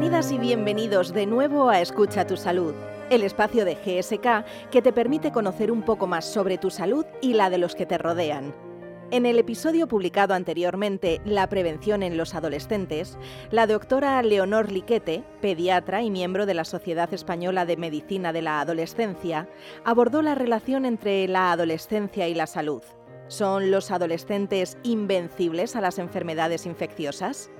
Bienvenidas y bienvenidos de nuevo a Escucha tu Salud, el espacio de GSK que te permite conocer un poco más sobre tu salud y la de los que te rodean. En el episodio publicado anteriormente, La prevención en los adolescentes, la doctora Leonor Liquete, pediatra y miembro de la Sociedad Española de Medicina de la Adolescencia, abordó la relación entre la adolescencia y la salud. ¿Son los adolescentes invencibles a las enfermedades infecciosas?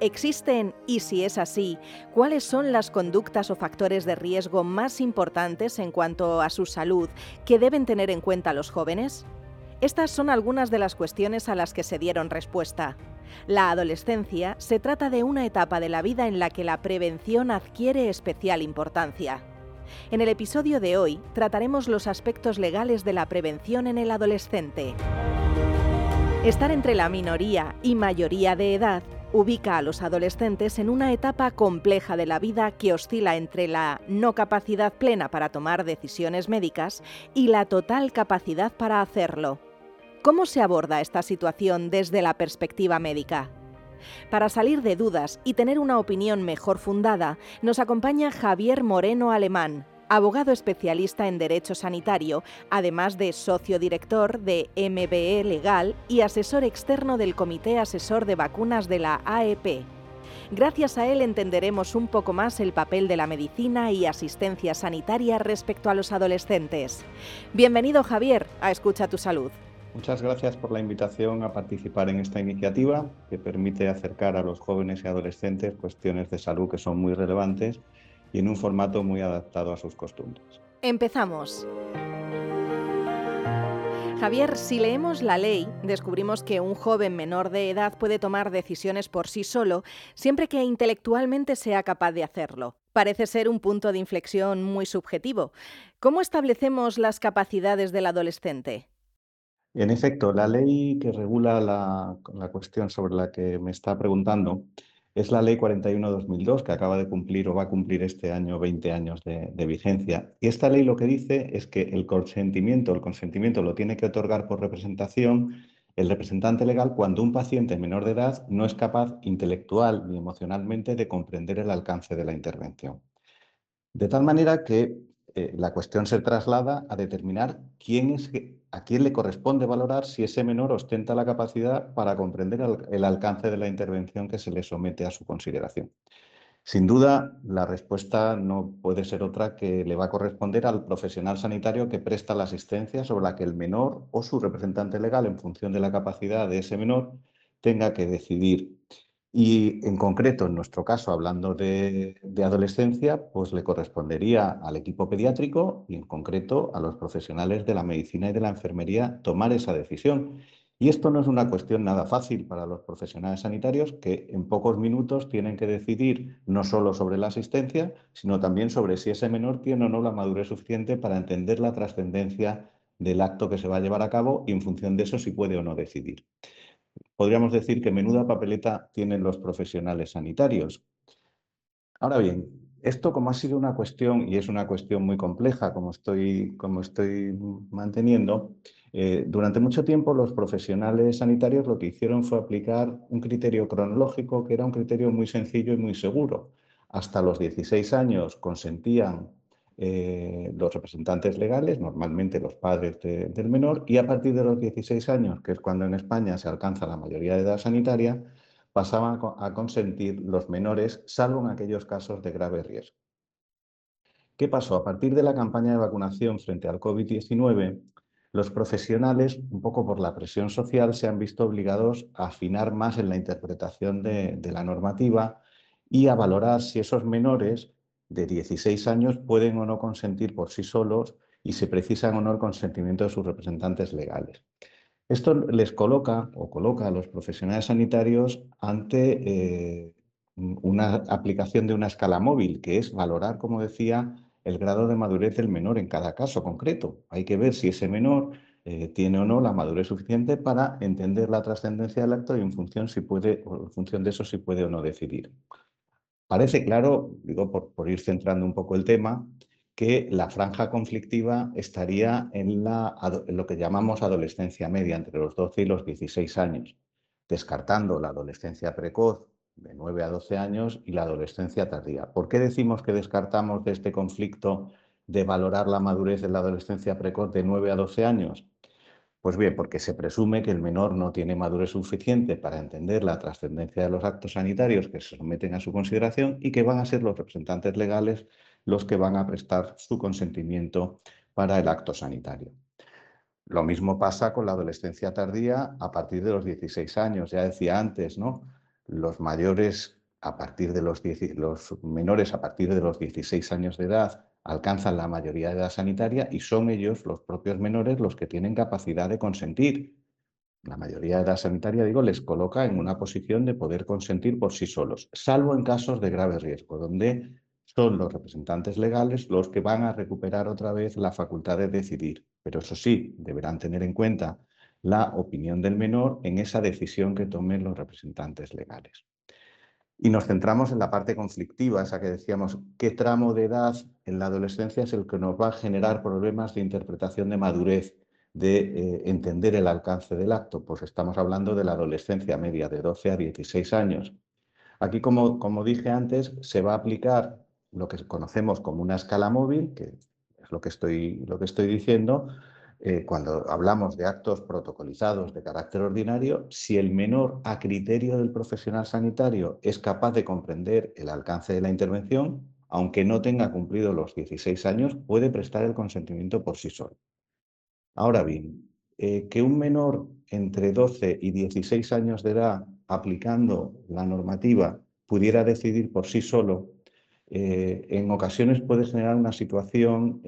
¿Existen, y si es así, cuáles son las conductas o factores de riesgo más importantes en cuanto a su salud que deben tener en cuenta los jóvenes? Estas son algunas de las cuestiones a las que se dieron respuesta. La adolescencia se trata de una etapa de la vida en la que la prevención adquiere especial importancia. En el episodio de hoy trataremos los aspectos legales de la prevención en el adolescente. Estar entre la minoría y mayoría de edad ubica a los adolescentes en una etapa compleja de la vida que oscila entre la no capacidad plena para tomar decisiones médicas y la total capacidad para hacerlo. ¿Cómo se aborda esta situación desde la perspectiva médica? Para salir de dudas y tener una opinión mejor fundada, nos acompaña Javier Moreno Alemán, abogado especialista en Derecho Sanitario, además de socio director de MBE Legal y asesor externo del Comité Asesor de Vacunas de la AEP. Gracias a él entenderemos un poco más el papel de la medicina y asistencia sanitaria respecto a los adolescentes. Bienvenido Javier a Escucha tu Salud. Muchas gracias por la invitación a participar en esta iniciativa que permite acercar a los jóvenes y adolescentes cuestiones de salud que son muy relevantes y en un formato muy adaptado a sus costumbres. Empezamos. Javier, si leemos la ley, descubrimos que un joven menor de edad puede tomar decisiones por sí solo, siempre que intelectualmente sea capaz de hacerlo. Parece ser un punto de inflexión muy subjetivo. ¿Cómo establecemos las capacidades del adolescente? En efecto, la ley que regula la, cuestión sobre la que me está preguntando es la Ley 41-2002, que acaba de cumplir o va a cumplir este año 20 años de, vigencia. Y esta ley lo que dice es que el consentimiento, el consentimiento lo tiene que otorgar por representación el representante legal cuando un paciente menor de edad no es capaz intelectual ni emocionalmente de comprender el alcance de la intervención. De tal manera que eh, la cuestión se traslada a determinar quién es, a quién le corresponde valorar si ese menor ostenta la capacidad para comprender el, alcance de la intervención que se le somete a su consideración. Sin duda, la respuesta no puede ser otra que le va a corresponder al profesional sanitario que presta la asistencia sobre la que el menor o su representante legal, en función de la capacidad de ese menor, tenga que decidir y en concreto, en nuestro caso, hablando de, adolescencia, pues le correspondería al equipo pediátrico y en concreto a los profesionales de la medicina y de la enfermería tomar esa decisión. Y esto no es una cuestión nada fácil para los profesionales sanitarios que en pocos minutos tienen que decidir no solo sobre la asistencia, sino también sobre si ese menor tiene o no la madurez suficiente para entender la trascendencia del acto que se va a llevar a cabo y en función de eso si puede o no decidir podríamos decir que menuda papeleta tienen los profesionales sanitarios. Ahora bien, esto como ha sido una cuestión, y es una cuestión muy compleja, como estoy, como estoy manteniendo, eh, durante mucho tiempo los profesionales sanitarios lo que hicieron fue aplicar un criterio cronológico que era un criterio muy sencillo y muy seguro. Hasta los 16 años consentían eh, los representantes legales, normalmente los padres del menor, y a partir de los 16 años, que es cuando en España se alcanza la mayoría de edad sanitaria, pasaban a consentir los menores, salvo en aquellos casos de grave riesgo. ¿Qué pasó? A partir de la campaña de vacunación frente al COVID-19, los profesionales, un poco por la presión social, se han visto obligados a afinar más en la interpretación de la normativa y a valorar si esos menores de 16 años pueden o no consentir por sí solos y se precisan o no el consentimiento de sus representantes legales. Esto les coloca o coloca a los profesionales sanitarios ante eh, una aplicación de una escala móvil, que es valorar, como decía, el grado de madurez del menor en cada caso concreto. Hay que ver si ese menor eh, tiene o no la madurez suficiente para entender la trascendencia del acto y en función, si puede, en función de eso si puede o no decidir. Parece claro, digo por, ir centrando un poco el tema, que la franja conflictiva estaría en, lo que llamamos adolescencia media, entre los 12 y los 16 años, descartando la adolescencia precoz de 9 a 12 años, y la adolescencia tardía. ¿Por qué decimos que descartamos de este conflicto de valorar la madurez de la adolescencia precoz de 9 a 12 años? Pues bien, porque se presume que el menor no tiene madurez suficiente para entender la trascendencia de los actos sanitarios que se someten a su consideración y que van a ser los representantes legales los que van a prestar su consentimiento para el acto sanitario. Lo mismo pasa con la adolescencia tardía a partir de los 16 años. Ya decía antes, ¿no? Los mayores a partir de los, los menores a partir de los 16 años de edad alcanzan la mayoría de edad sanitaria y son ellos, los propios menores, los que tienen capacidad de consentir. La mayoría de edad sanitaria, digo, les coloca en una posición de poder consentir por sí solos, salvo en casos de grave riesgo, donde son los representantes legales los que van a recuperar otra vez la facultad de decidir. Pero eso sí, deberán tener en cuenta la opinión del menor en esa decisión que tomen los representantes legales. Y nos centramos en la parte conflictiva, esa que decíamos, ¿qué tramo de edad en la adolescencia es el que nos va a generar problemas de interpretación de madurez, de eh, entender el alcance del acto? Pues estamos hablando de la adolescencia media, de 12 a 16 años. Aquí, como, como dije antes, se va a aplicar lo que conocemos como una escala móvil, que es lo que estoy, lo que estoy diciendo, eh, cuando hablamos de actos protocolizados de carácter ordinario, si el menor a criterio del profesional sanitario es capaz de comprender el alcance de la intervención, aunque no tenga cumplido los 16 años, puede prestar el consentimiento por sí solo. Ahora bien, eh, que un menor entre 12 y 16 años de edad, aplicando la normativa, pudiera decidir por sí solo eh, en ocasiones puede generar una situación,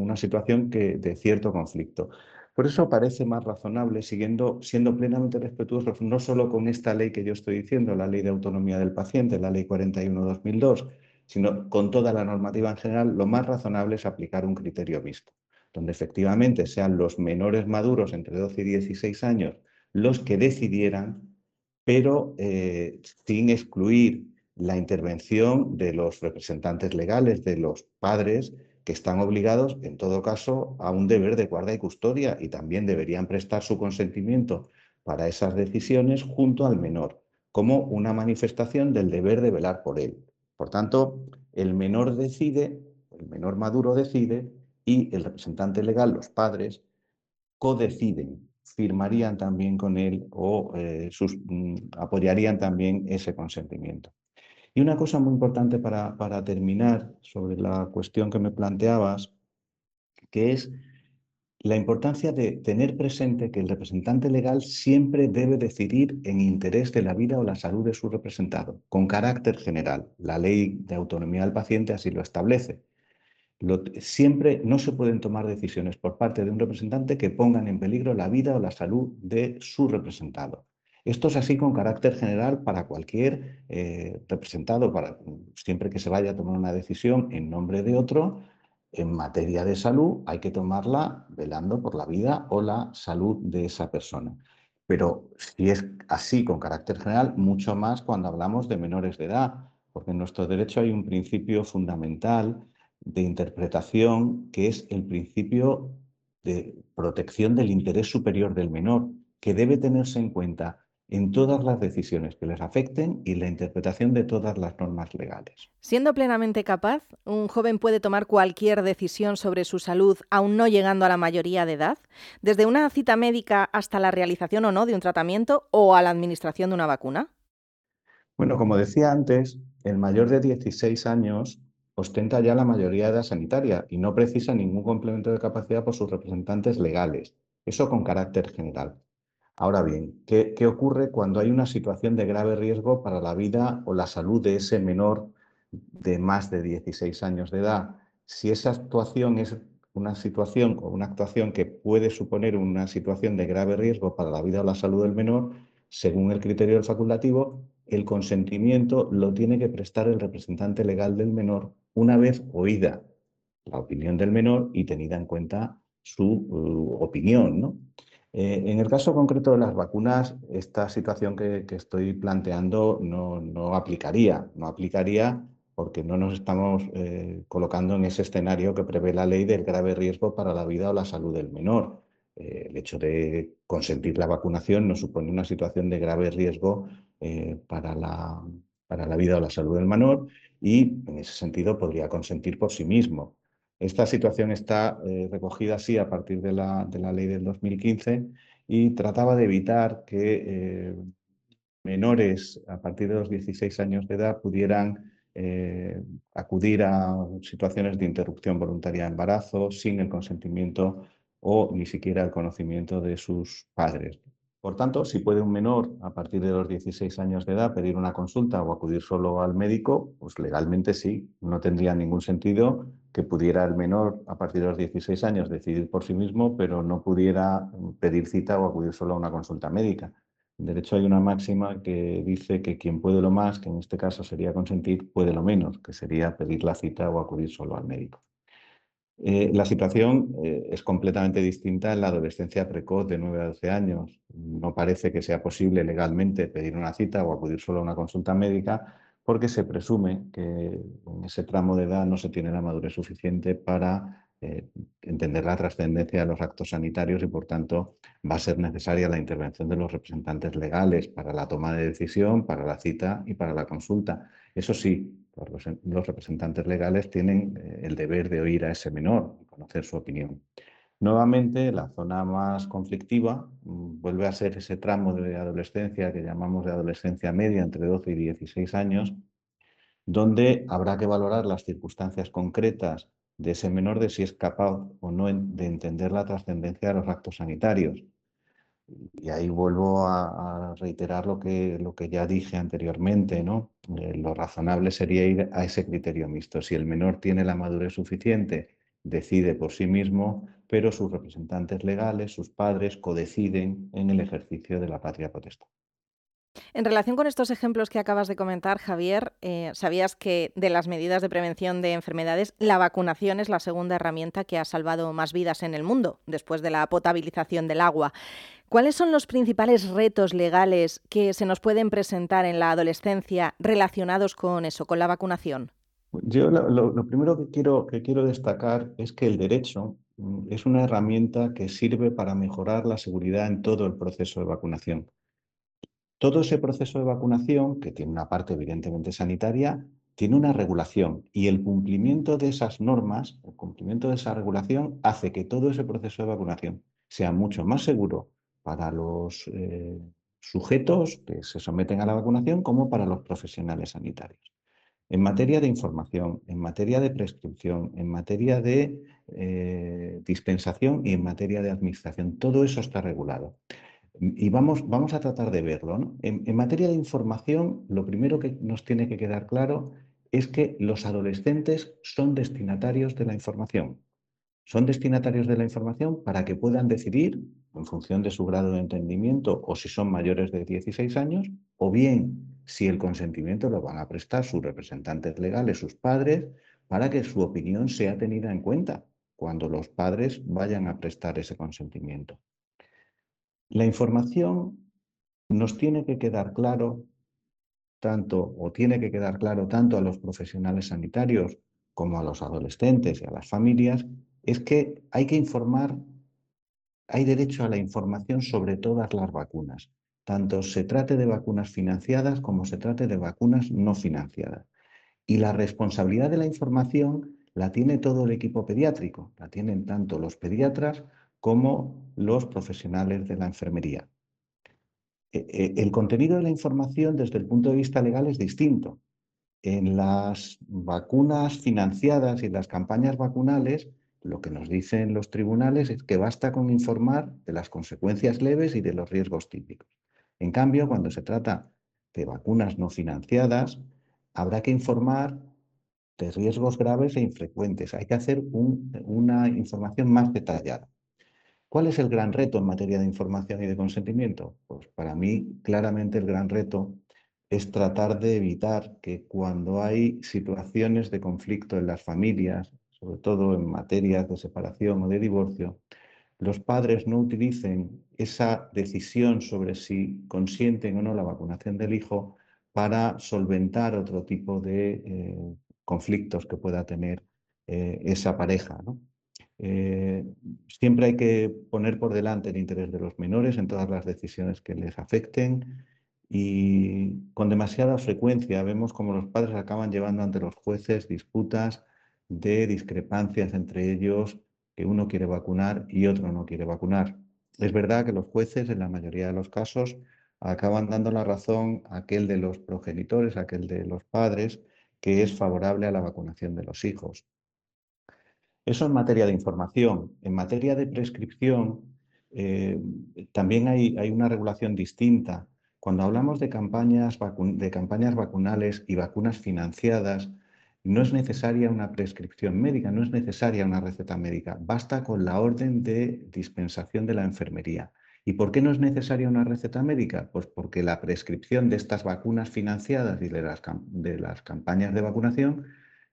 una situación que, de cierto conflicto. Por eso parece más razonable, siguiendo, siendo plenamente respetuosos, no solo con esta ley que yo estoy diciendo, la Ley de Autonomía del Paciente, la Ley 41-2002, sino con toda la normativa en general, lo más razonable es aplicar un criterio mixto, donde efectivamente sean los menores maduros entre 12 y 16 años los que decidieran, pero eh, sin excluir la intervención de los representantes legales, de los padres, que están obligados, en todo caso, a un deber de guarda y custodia y también deberían prestar su consentimiento para esas decisiones junto al menor, como una manifestación del deber de velar por él. Por tanto, el menor decide, el menor maduro decide y el representante legal, los padres, codeciden, firmarían también con él o eh, mm, apoyarían también ese consentimiento. Y una cosa muy importante para, terminar sobre la cuestión que me planteabas, que es la importancia de tener presente que el representante legal siempre debe decidir en interés de la vida o la salud de su representado, con carácter general. La ley de autonomía del paciente así lo establece. siempre no se pueden tomar decisiones por parte de un representante que pongan en peligro la vida o la salud de su representado. Esto es así con carácter general para cualquier eh, representado, para, siempre que se vaya a tomar una decisión en nombre de otro, en materia de salud hay que tomarla velando por la vida o la salud de esa persona. Pero si es así con carácter general, mucho más cuando hablamos de menores de edad, porque en nuestro derecho hay un principio fundamental de interpretación que es el principio de protección del interés superior del menor, que debe tenerse en cuenta en todas las decisiones que les afecten y la interpretación de todas las normas legales. Siendo plenamente capaz, un joven puede tomar cualquier decisión sobre su salud aún no llegando a la mayoría de edad, desde una cita médica hasta la realización o no de un tratamiento o a la administración de una vacuna. Bueno, como decía antes, el mayor de 16 años ostenta ya la mayoría de edad sanitaria y no precisa ningún complemento de capacidad por sus representantes legales. Eso con carácter general. Ahora bien, ¿qué, ocurre cuando hay una situación de grave riesgo para la vida o la salud de ese menor de más de 16 años de edad? Si esa actuación es una situación o una actuación que puede suponer una situación de grave riesgo para la vida o la salud del menor, según el criterio del facultativo, el consentimiento lo tiene que prestar el representante legal del menor una vez oída la opinión del menor y tenida en cuenta su uh, opinión. ¿no? Eh, en el caso concreto de las vacunas, esta situación que, estoy planteando no, aplicaría. No aplicaría porque no nos estamos eh, colocando en ese escenario que prevé la ley del grave riesgo para la vida o la salud del menor. Eh, el hecho de consentir la vacunación no supone una situación de grave riesgo para, la, para la vida o la salud del menor y en ese sentido podría consentir por sí mismo. Esta situación está eh, recogida así a partir de la, de la, ley del 2015 y trataba de evitar que eh, menores a partir de los 16 años de edad pudieran eh, acudir a situaciones de interrupción voluntaria de embarazo sin el consentimiento o ni siquiera el conocimiento de sus padres. Por tanto, si puede un menor a partir de los 16 años de edad pedir una consulta o acudir solo al médico, pues legalmente sí, no tendría ningún sentido que pudiera el menor a partir de los 16 años decidir por sí mismo, pero no pudiera pedir cita o acudir solo a una consulta médica. En derecho hay una máxima que dice que quien puede lo más, que en este caso sería consentir, puede lo menos, que sería pedir la cita o acudir solo al médico. Eh, la situación eh, es completamente distinta en la adolescencia precoz de 9 a 12 años. No parece que sea posible legalmente pedir una cita o acudir solo a una consulta médica porque se presume que en ese tramo de edad no se tiene la madurez suficiente para eh, entender la trascendencia de los actos sanitarios y por tanto va a ser necesaria la intervención de los representantes legales para la toma de decisión, para la cita y para la consulta. Eso sí, los representantes legales tienen eh, el deber de oír a ese menor y conocer su opinión. Nuevamente, la zona más conflictiva mm, vuelve a ser ese tramo de adolescencia que llamamos de adolescencia media entre 12 y 16 años, donde habrá que valorar las circunstancias concretas de ese menor de si es capaz o no de entender la trascendencia de los actos sanitarios. Y ahí vuelvo a, reiterar lo que, lo que ya dije anteriormente, ¿no? Eh, lo razonable sería ir a ese criterio mixto. Si el menor tiene la madurez suficiente, decide por sí mismo, pero sus representantes legales, sus padres, codeciden en el ejercicio de la patria potestad. En relación con estos ejemplos que acabas de comentar, Javier, eh, ¿sabías que de las medidas de prevención de enfermedades, la vacunación es la segunda herramienta que ha salvado más vidas en el mundo, después de la potabilización del agua? ¿Cuáles son los principales retos legales que se nos pueden presentar en la adolescencia relacionados con eso, con la vacunación? Yo lo, primero que quiero, destacar es que el derecho mm, es una herramienta que sirve para mejorar la seguridad en todo el proceso de vacunación. Todo ese proceso de vacunación, que tiene una parte evidentemente sanitaria, tiene una regulación y el cumplimiento de esas normas, el cumplimiento de esa regulación hace que todo ese proceso de vacunación sea mucho más seguro para los eh, sujetos que se someten a la vacunación como para los profesionales sanitarios. En materia de información, en materia de prescripción, en materia de eh, dispensación y en materia de administración, todo eso está regulado. Y vamos, vamos a tratar de verlo. En, en materia de información, lo primero que nos tiene que quedar claro es que los adolescentes son destinatarios de la información. Son destinatarios de la información para que puedan decidir en función de su grado de entendimiento o si son mayores de 16 años, o bien si el consentimiento lo van a prestar sus representantes legales, sus padres, para que su opinión sea tenida en cuenta cuando los padres vayan a prestar ese consentimiento. La información nos tiene que quedar claro tanto o tiene que quedar claro tanto a los profesionales sanitarios como a los adolescentes y a las familias, es que hay que informar hay derecho a la información sobre todas las vacunas, tanto se trate de vacunas financiadas como se trate de vacunas no financiadas. Y la responsabilidad de la información la tiene todo el equipo pediátrico, la tienen tanto los pediatras como los profesionales de la enfermería. E, e, el contenido de la información desde el punto de vista legal es distinto. En las vacunas financiadas y las campañas vacunales, lo que nos dicen los tribunales es que basta con informar de las consecuencias leves y de los riesgos típicos. En cambio, cuando se trata de vacunas no financiadas, habrá que informar de riesgos graves e infrecuentes. Hay que hacer una información más detallada. ¿Cuál es el gran reto en materia de información y de consentimiento? Pues para mí, claramente el gran reto es tratar de evitar que cuando hay situaciones de conflicto en las familias, sobre todo en materias de separación o de divorcio, los padres no utilicen esa decisión sobre si consienten o no la vacunación del hijo para solventar otro tipo de eh, conflictos que pueda tener eh, esa pareja. Eh, siempre hay que poner por delante el interés de los menores en todas las decisiones que les afecten Y con demasiada frecuencia vemos como los padres acaban llevando ante los jueces disputas de discrepancias entre ellos, que uno quiere vacunar y otro no quiere vacunar. Es verdad que los jueces, en la mayoría de los casos, acaban dando la razón a aquel de los progenitores, a aquel de los padres, que es favorable a la vacunación de los hijos. Eso en materia de información. En materia de prescripción, eh, también hay, hay, una regulación distinta. Cuando hablamos de campañas, de campañas vacunales y vacunas financiadas, no es necesaria una prescripción médica, no es necesaria una receta médica, basta con la orden de dispensación de la enfermería. ¿Y por qué no es necesaria una receta médica? Pues porque la prescripción de estas vacunas financiadas y de las, de las campañas de vacunación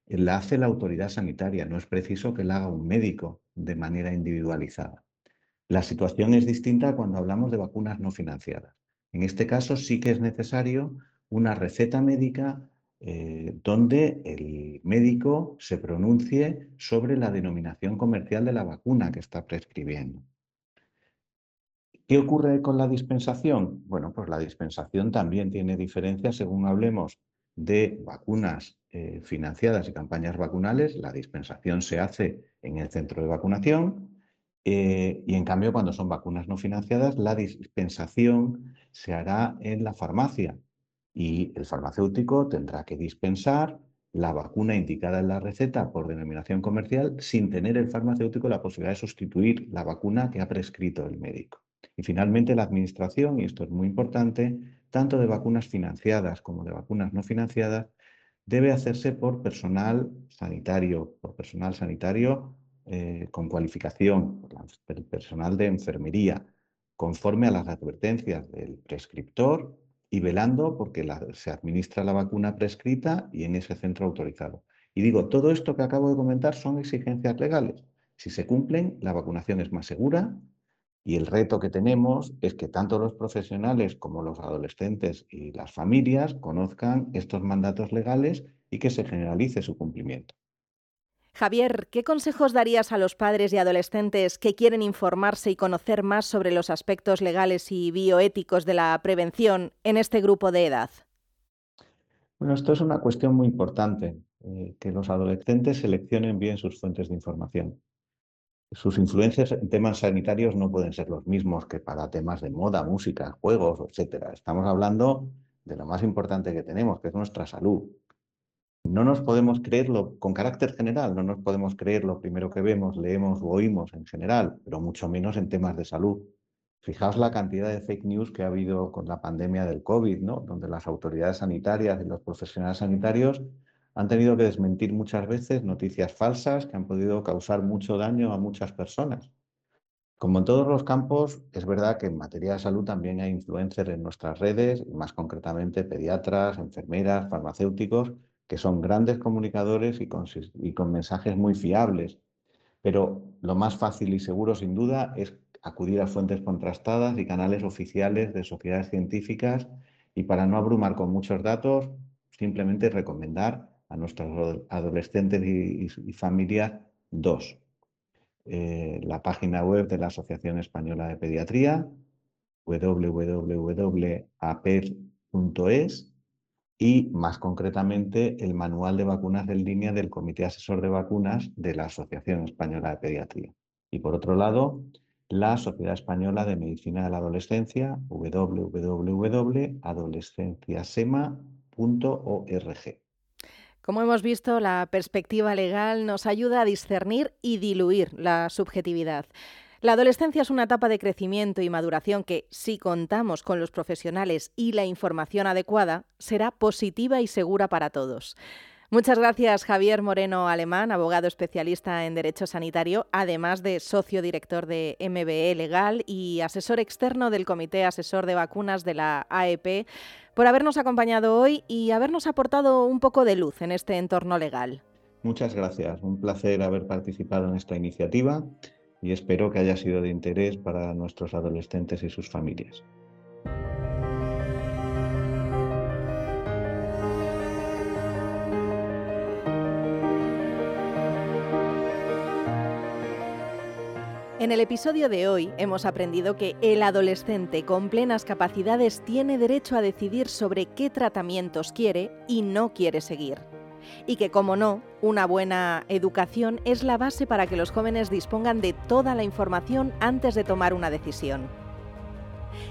la hace la autoridad sanitaria, no es preciso que la haga un médico de manera individualizada. La situación es distinta cuando hablamos de vacunas no financiadas. En este caso sí que es necesario una receta médica eh, donde el médico se pronuncie sobre la denominación comercial de la vacuna que está prescribiendo. ¿Qué ocurre con la dispensación? Bueno, pues la dispensación también tiene diferencias según hablemos de vacunas eh, financiadas y campañas vacunales. La dispensación se hace en el centro de vacunación eh, y en cambio cuando son vacunas no financiadas la dispensación se hará en la farmacia y el farmacéutico tendrá que dispensar la vacuna indicada en la receta por denominación comercial sin tener el farmacéutico la posibilidad de sustituir la vacuna que ha prescrito el médico. Y finalmente la administración, y esto es muy importante, tanto de vacunas financiadas como de vacunas no financiadas, debe hacerse por personal sanitario, por personal sanitario eh, con cualificación, por el personal de enfermería, conforme a las advertencias del prescriptor y velando porque se administra la vacuna prescrita y en ese centro autorizado. Y digo, todo esto que acabo de comentar son exigencias legales. Si se cumplen, la vacunación es más segura, y el reto que tenemos es que tanto los profesionales como los adolescentes y las familias conozcan estos mandatos legales y que se generalice su cumplimiento. Javier, ¿qué consejos darías a los padres y adolescentes que quieren informarse y conocer más sobre los aspectos legales y bioéticos de la prevención en este grupo de edad? Bueno, esto es una cuestión muy importante, eh, que los adolescentes seleccionen bien sus fuentes de información sus influencias en temas sanitarios no pueden ser los mismos que para temas de moda, música, juegos, etc. Estamos hablando de lo más importante que tenemos, que es nuestra salud. No nos podemos creerlo con carácter general, no nos podemos creer lo primero que vemos, leemos o oímos en general, pero mucho menos en temas de salud. Fijaos la cantidad de fake news que ha habido con la pandemia del COVID, ¿no? donde las autoridades sanitarias y los profesionales sanitarios han tenido que desmentir muchas veces noticias falsas que han podido causar mucho daño a muchas personas. Como en todos los campos, es verdad que en materia de salud también hay influencers en nuestras redes, más concretamente pediatras, enfermeras, farmacéuticos, que son grandes comunicadores y con, mensajes muy fiables. Pero lo más fácil y seguro, sin duda, es acudir a fuentes contrastadas y canales oficiales de sociedades científicas y para no abrumar con muchos datos, simplemente recomendar a nuestros adolescentes y, familias dos. Eh, la página web de la Asociación Española de Pediatría, www.aper.es y más concretamente el manual de vacunas en línea del Comité Asesor de Vacunas de la Asociación Española de Pediatría. Y por otro lado, la Sociedad Española de Medicina de la Adolescencia, www.adolescenciasema.org. Como hemos visto, la perspectiva legal nos ayuda a discernir y diluir la subjetividad. La adolescencia es una etapa de crecimiento y maduración que, si contamos con los profesionales y la información adecuada, será positiva y segura para todos. Muchas gracias, Javier Moreno Alemán, abogado especialista en Derecho Sanitario, además de socio director de MBE Legal y asesor externo del Comité Asesor de Vacunas de la AEP, por habernos acompañado hoy y habernos aportado un poco de luz en este entorno legal. Muchas gracias, un placer haber participado en esta iniciativa y espero que haya sido de interés para nuestros adolescentes y sus familias. En el episodio de hoy hemos aprendido que el adolescente con plenas capacidades tiene derecho a decidir sobre qué tratamientos quiere y no quiere seguir. Y que, como no, una buena educación es la base para que los jóvenes dispongan de toda la información antes de tomar una decisión.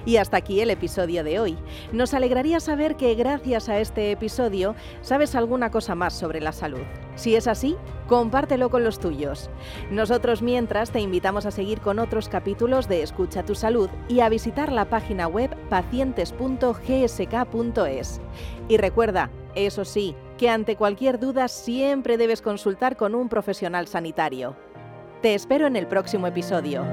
Y hasta aquí el episodio de hoy. Nos alegraría saber que gracias a este episodio sabes alguna cosa más sobre la salud. Si es así, compártelo con los tuyos. Nosotros mientras te invitamos a seguir con otros capítulos de Escucha tu Salud y a visitar la página web pacientes.gsk.es. Y recuerda, eso sí, que ante cualquier duda siempre debes consultar con un profesional sanitario. Te espero en el próximo episodio.